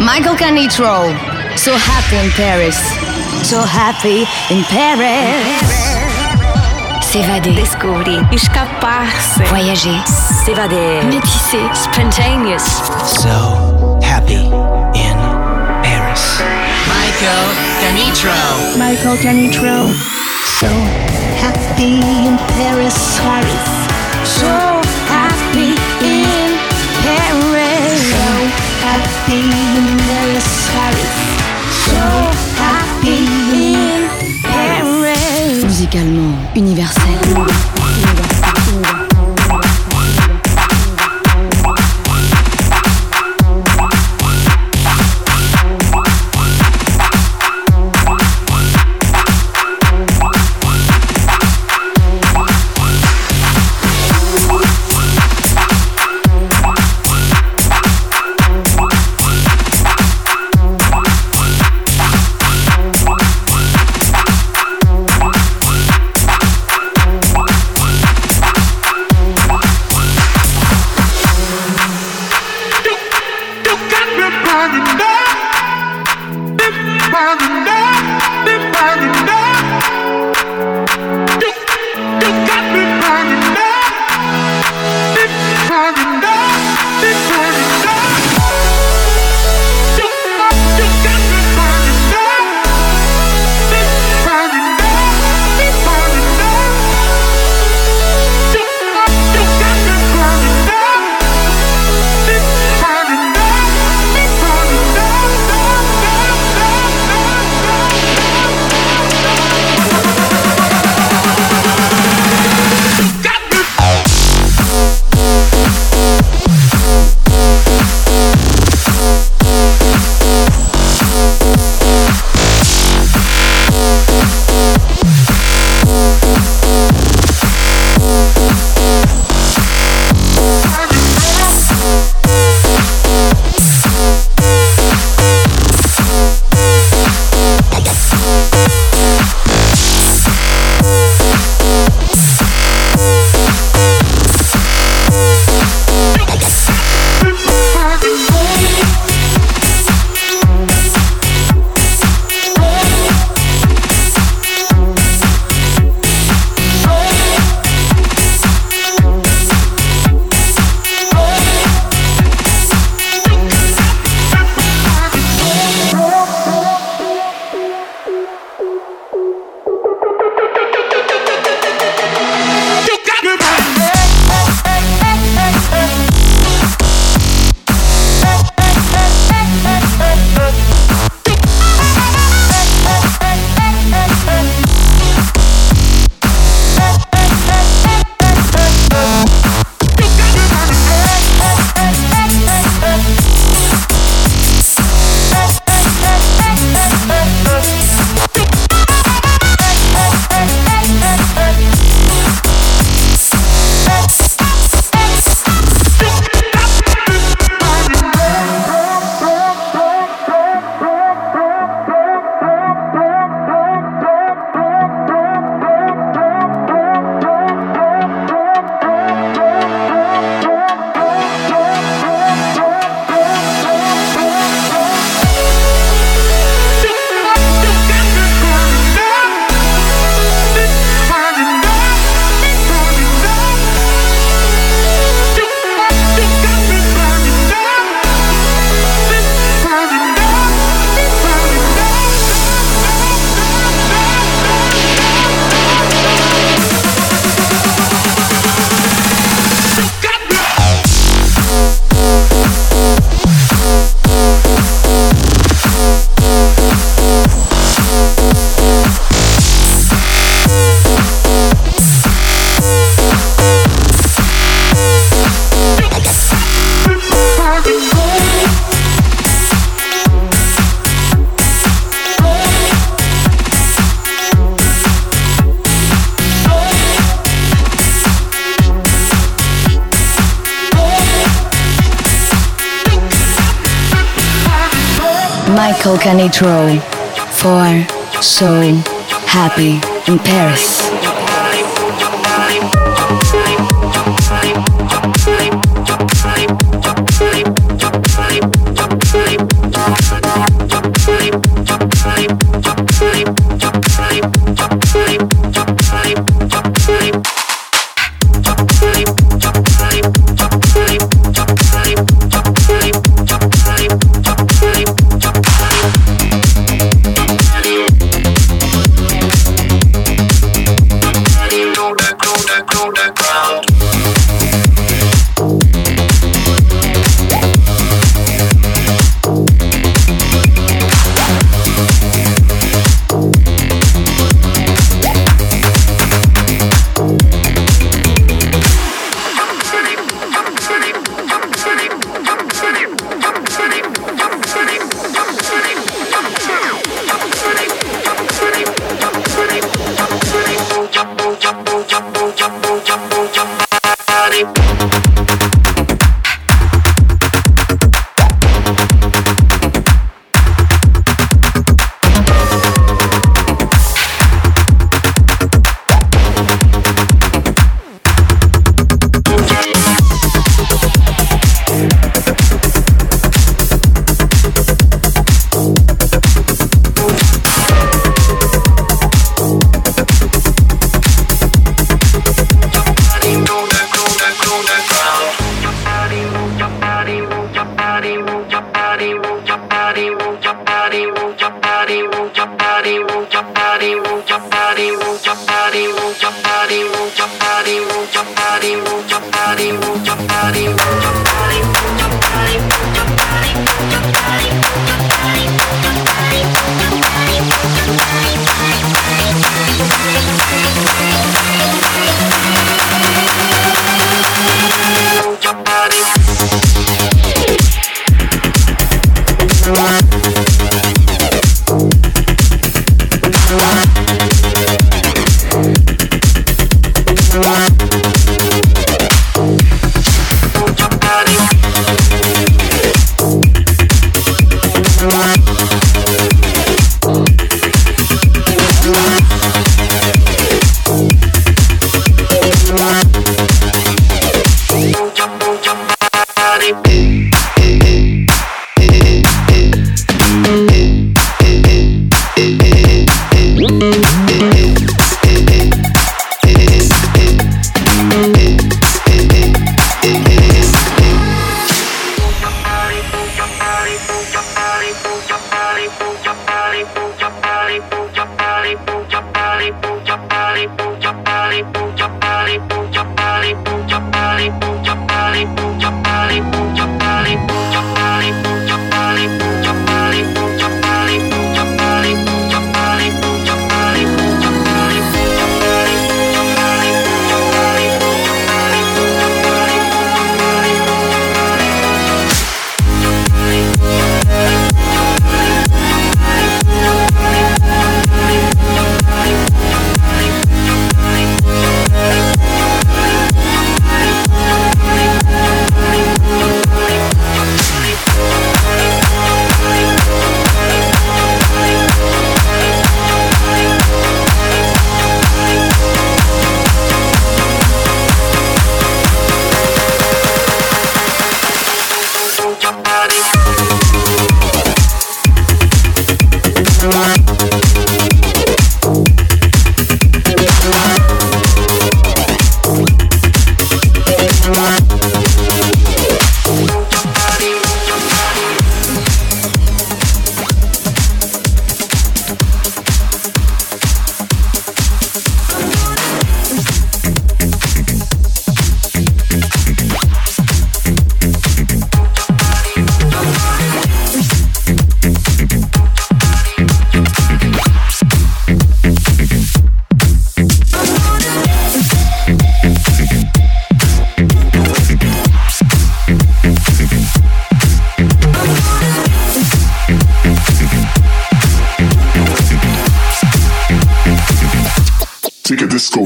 Michael Canitrot. So happy in Paris. So happy in Paris. S'évader. Descobrir. Escapar-se. Voyager. S'évader. Métisser. Spontaneous. So happy in Paris. Michael Canitrot. Michael Canitrot. So happy in Paris. Paris. So happy in Paris. So happy Musicalement universel. Michael Canitrot for So Happy in Paris.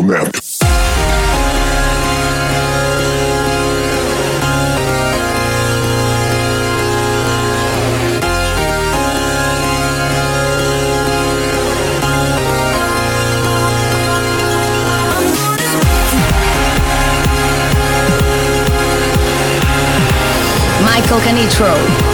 Nap. Michael Canitrot.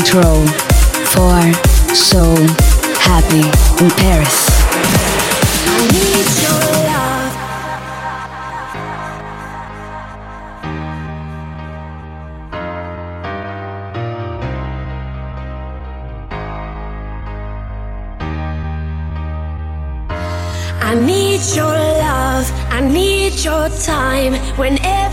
Canitrot for So Happy in Paris. I need your love, I need your time when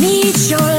Need your love.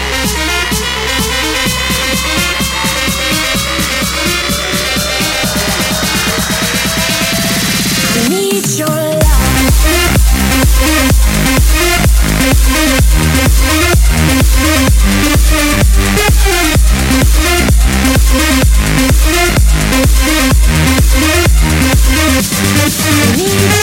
I need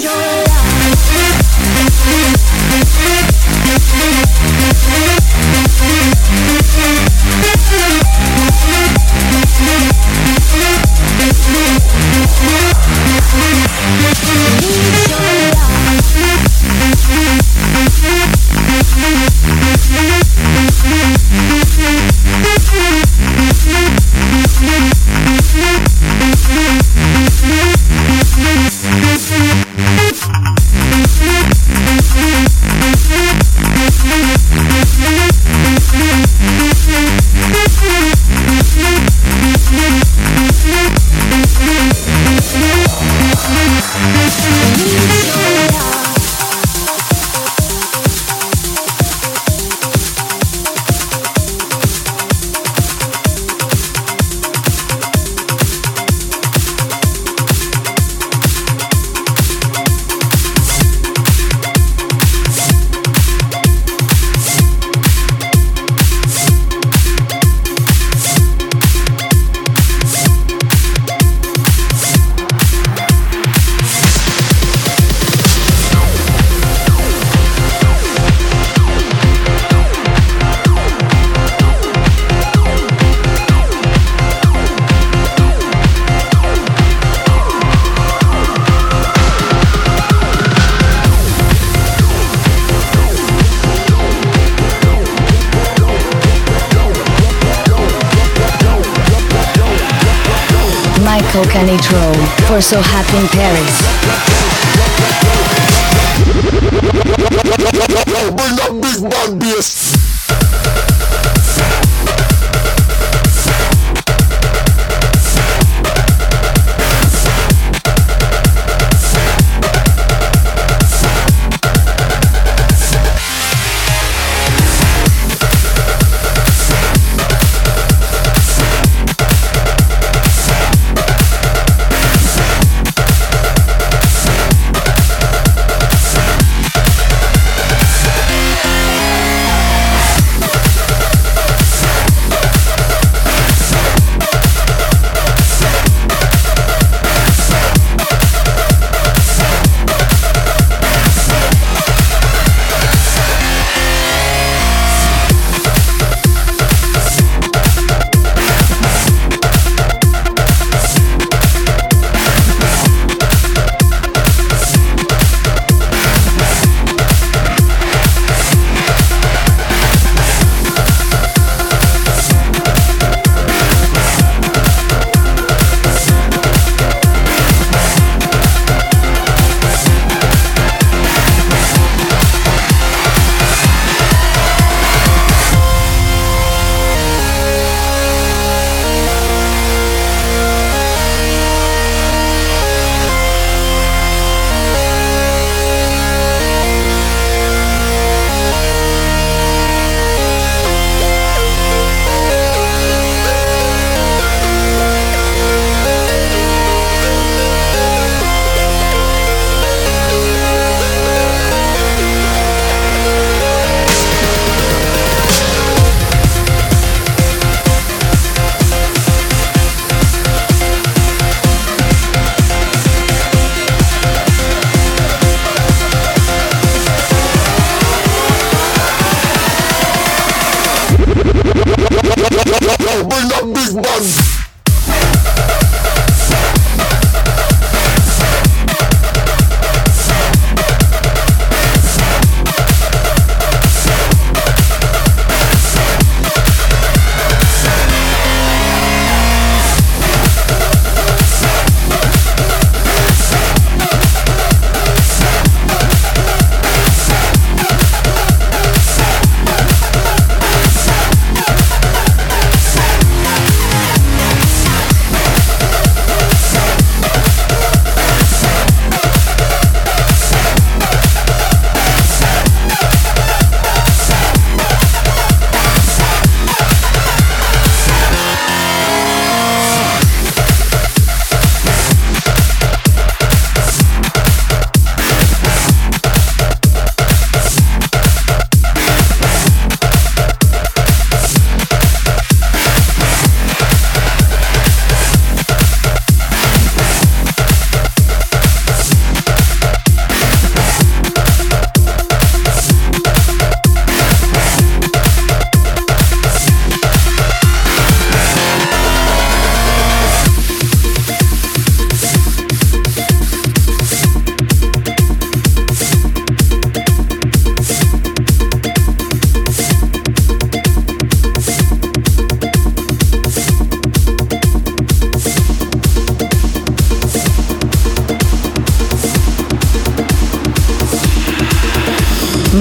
Canitrot for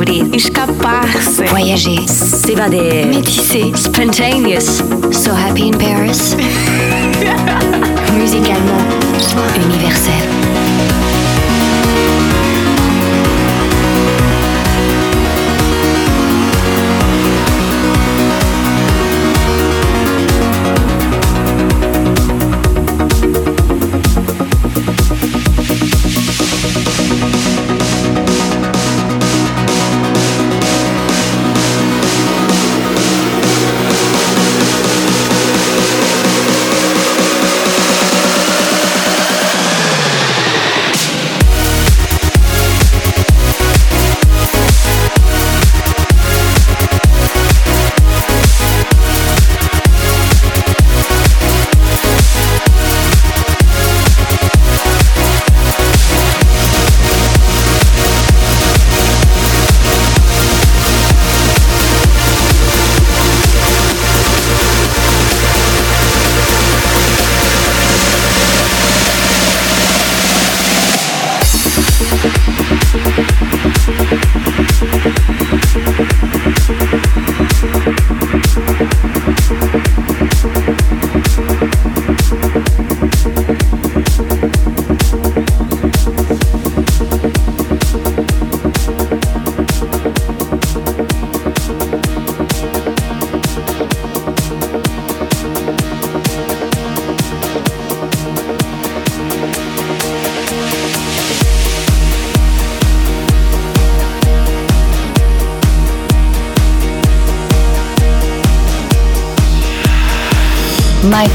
Descobrir. Escapar-se. Voyager. S'évader. Métisser. Spontaneous. So happy in Paris. Musicalement universel.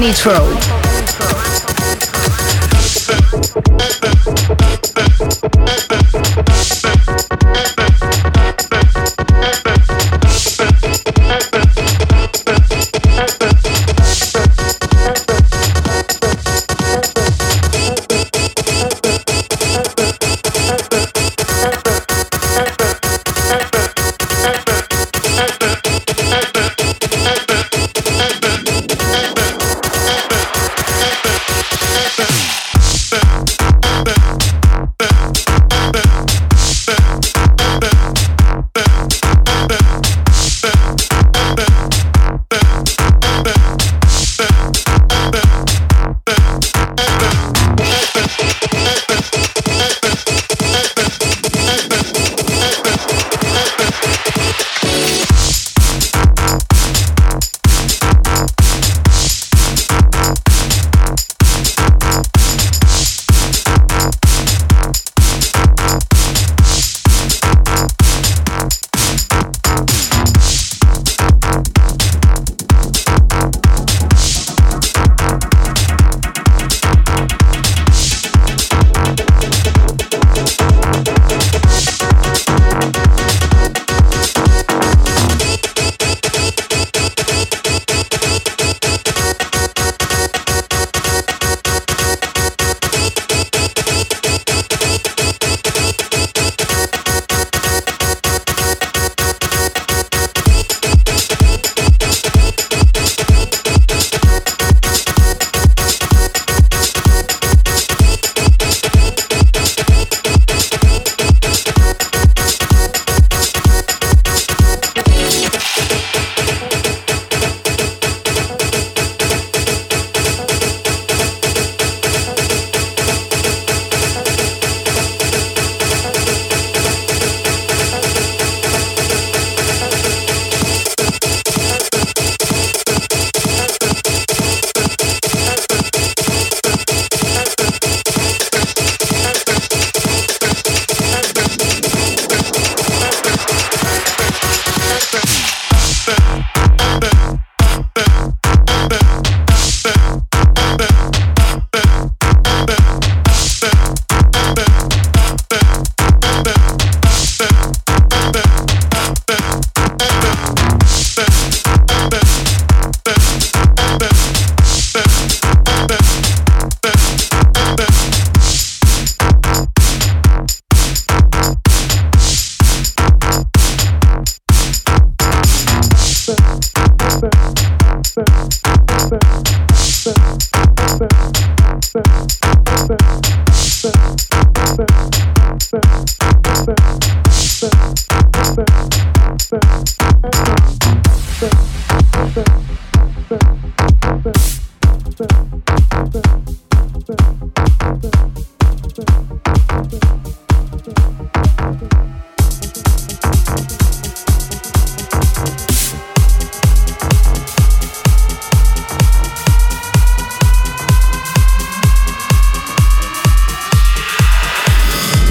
Michael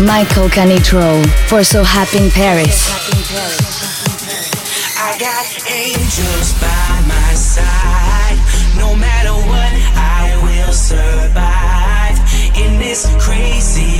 Michael Canitrot for So Happy in Paris. I got angels by my side. No matter what, I will survive. In this crazy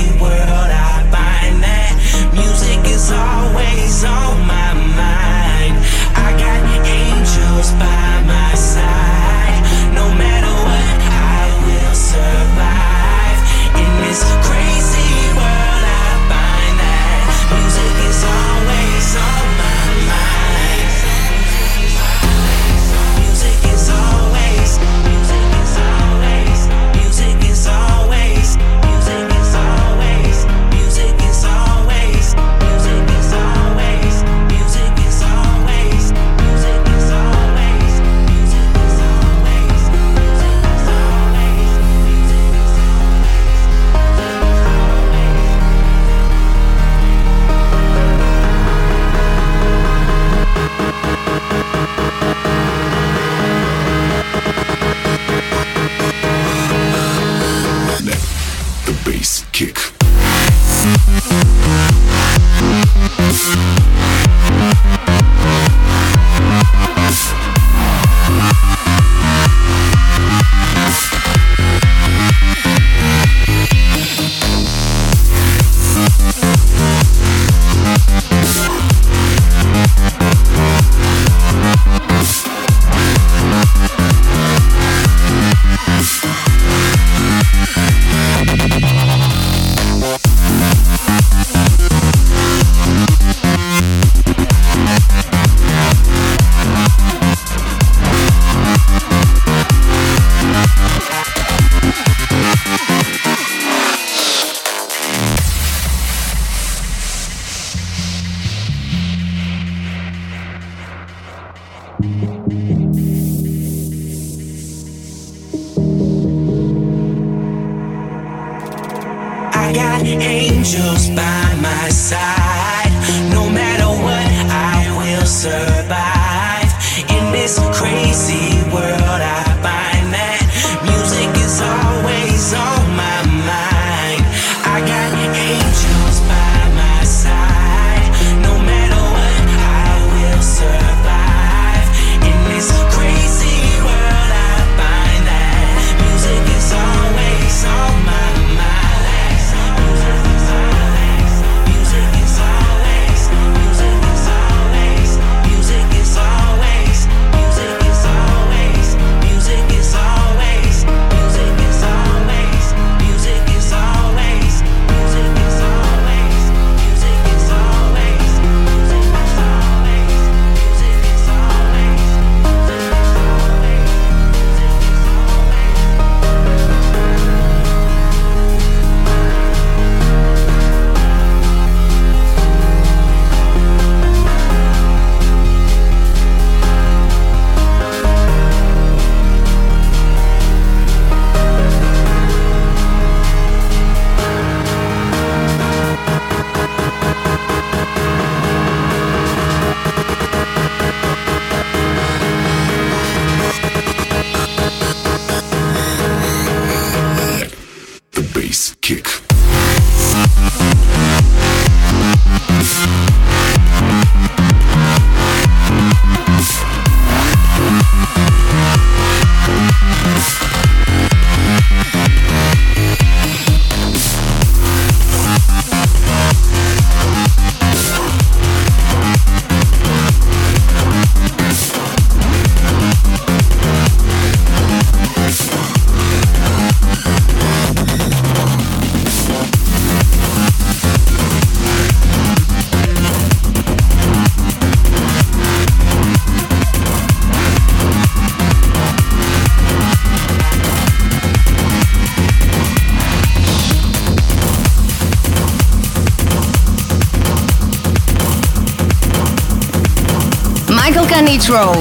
Nitro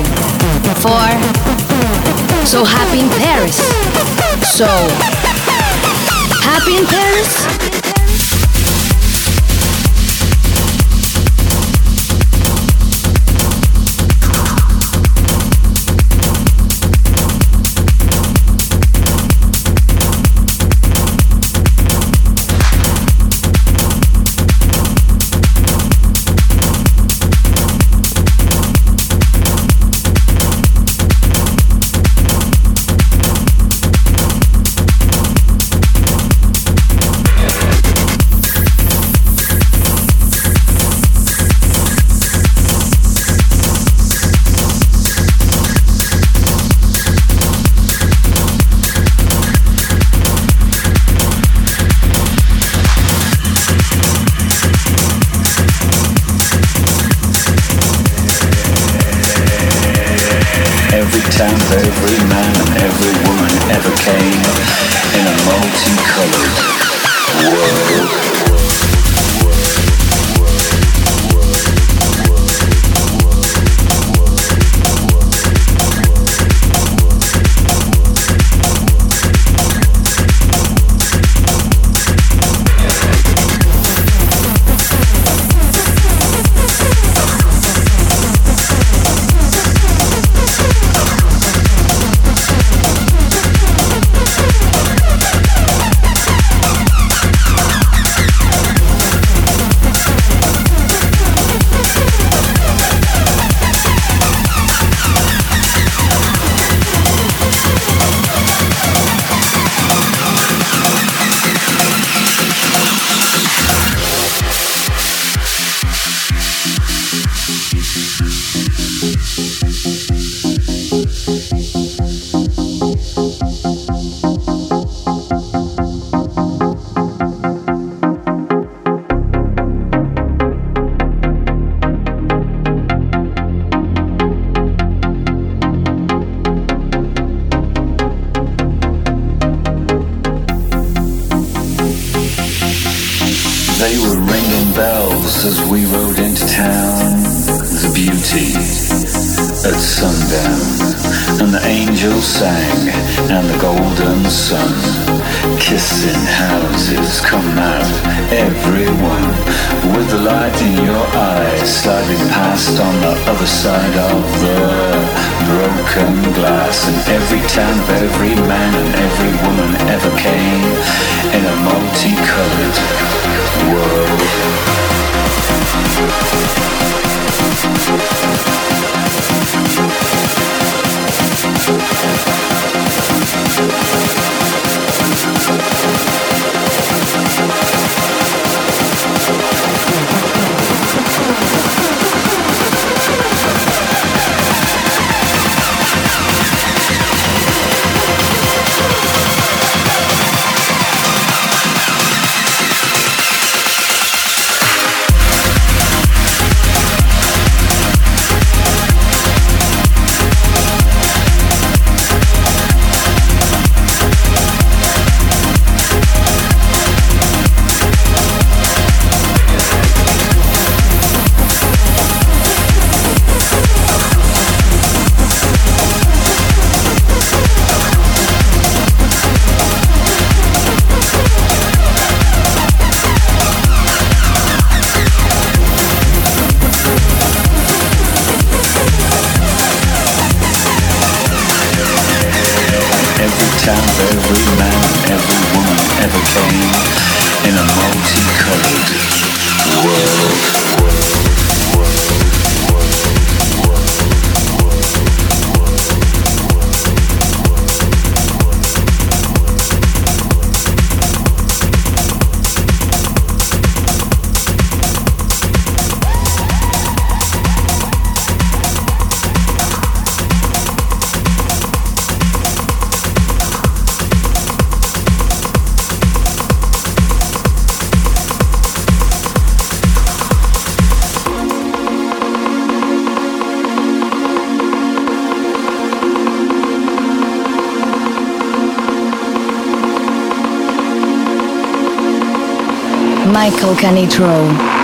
for So Happy in Paris. So Happy in Paris? just as we rode into town, the beauty at sundown, and the angels sang, and the golden sun, kissing houses, come out, everyone, with the light in your eyes, sliding past on the other side of the broken glass, and every town of every man and every woman ever came in a multicolored world. Thank Michael Canitrot.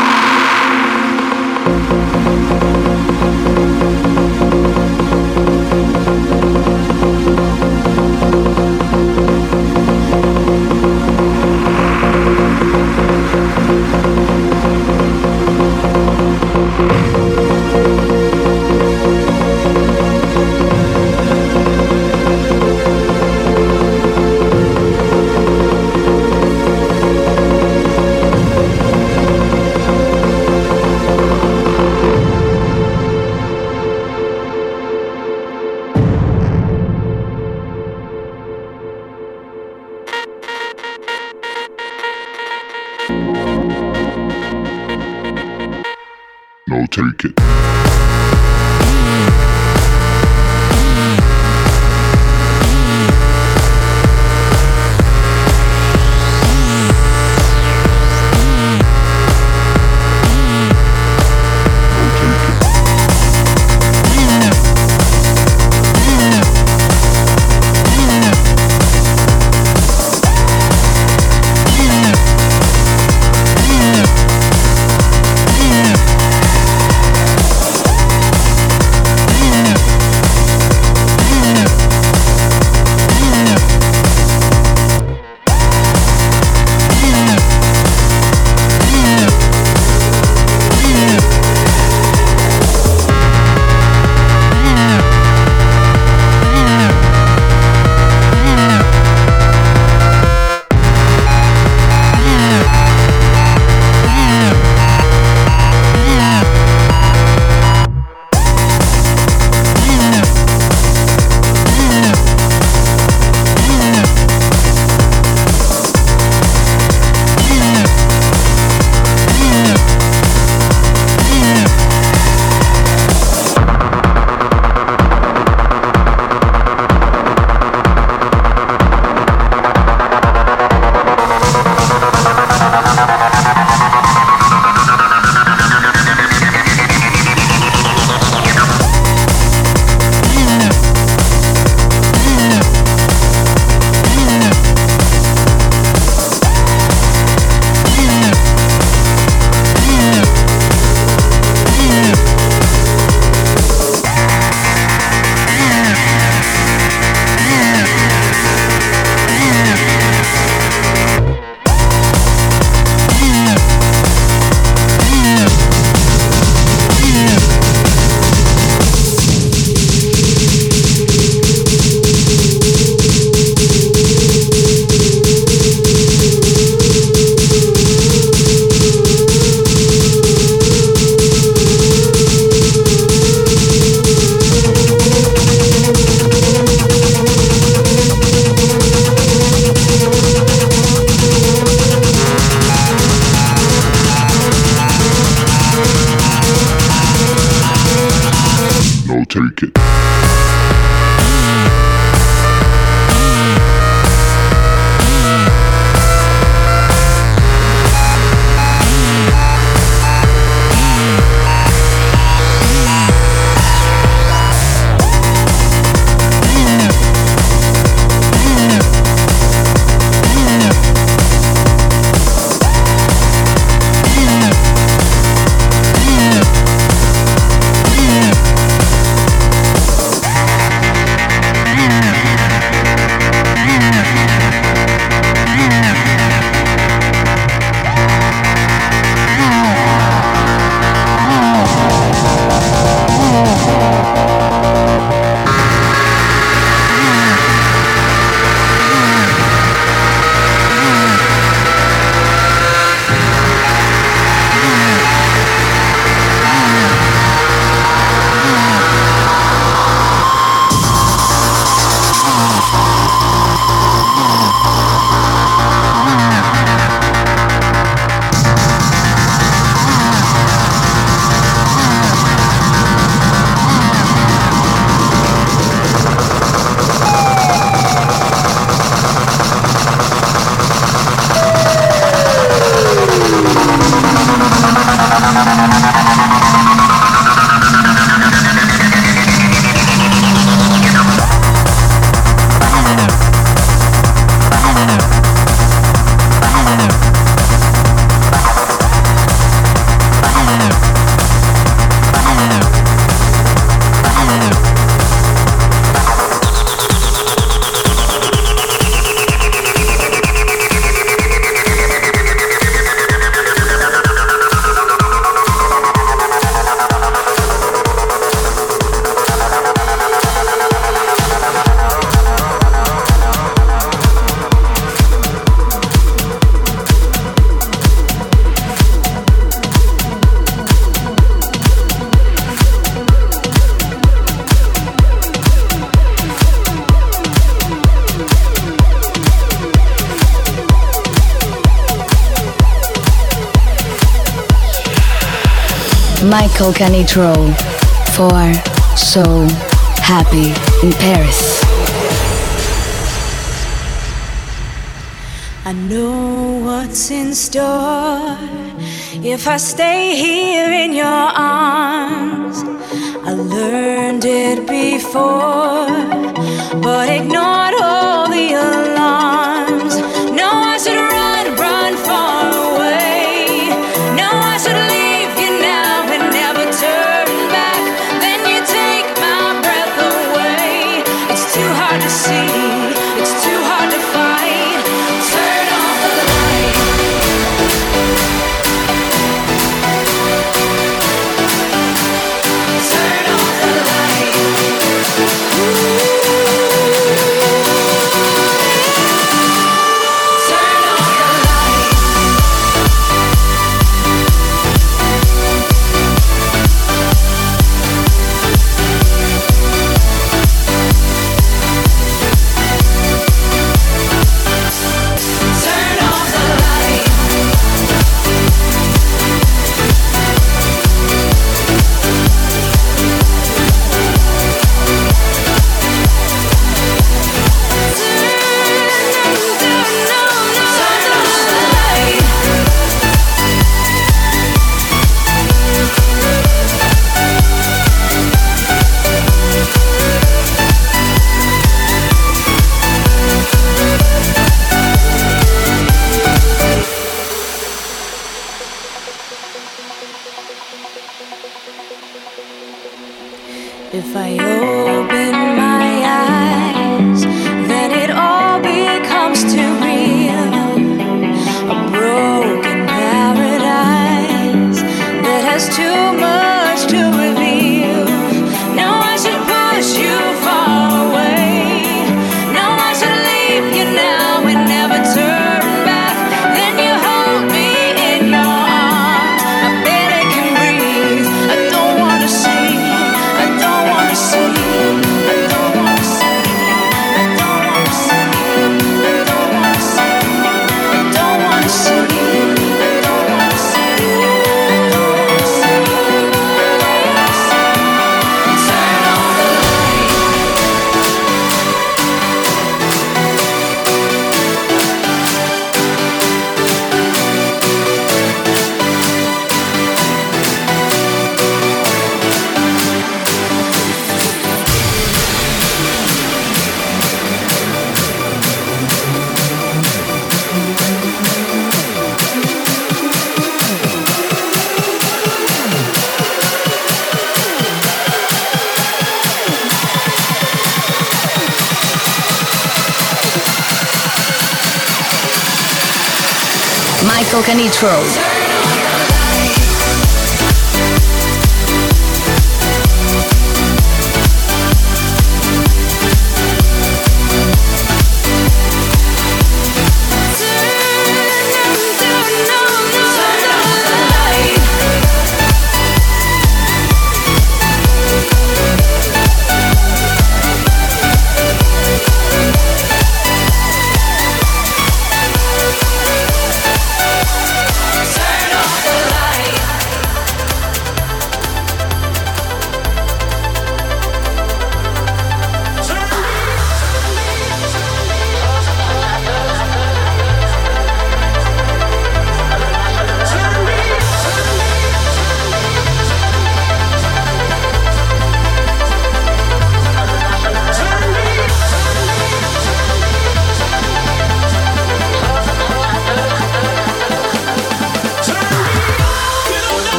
Coca for So Happy in Paris. I know what's in store if I stay here in your arms. I learned it before, but ignored all the alarms. Michael Canitrot.